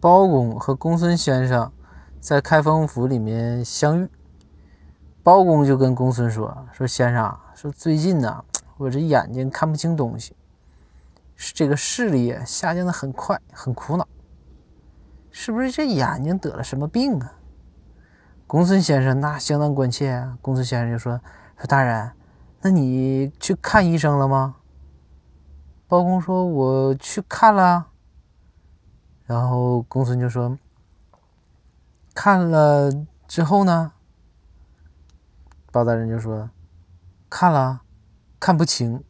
包公和公孙先生在开封府里面相遇，包公就跟公孙说：“说先生，说最近呢，我这眼睛看不清东西，是这个视力下降的很快，很苦恼，是不是这眼睛得了什么病啊？”公孙先生那相当关切啊，公孙先生就说：“说大人，那你去看医生了吗？”包公说：“我去看了。”然后公孙就说：“看了之后呢？”包大人就说：“看了，看不清。”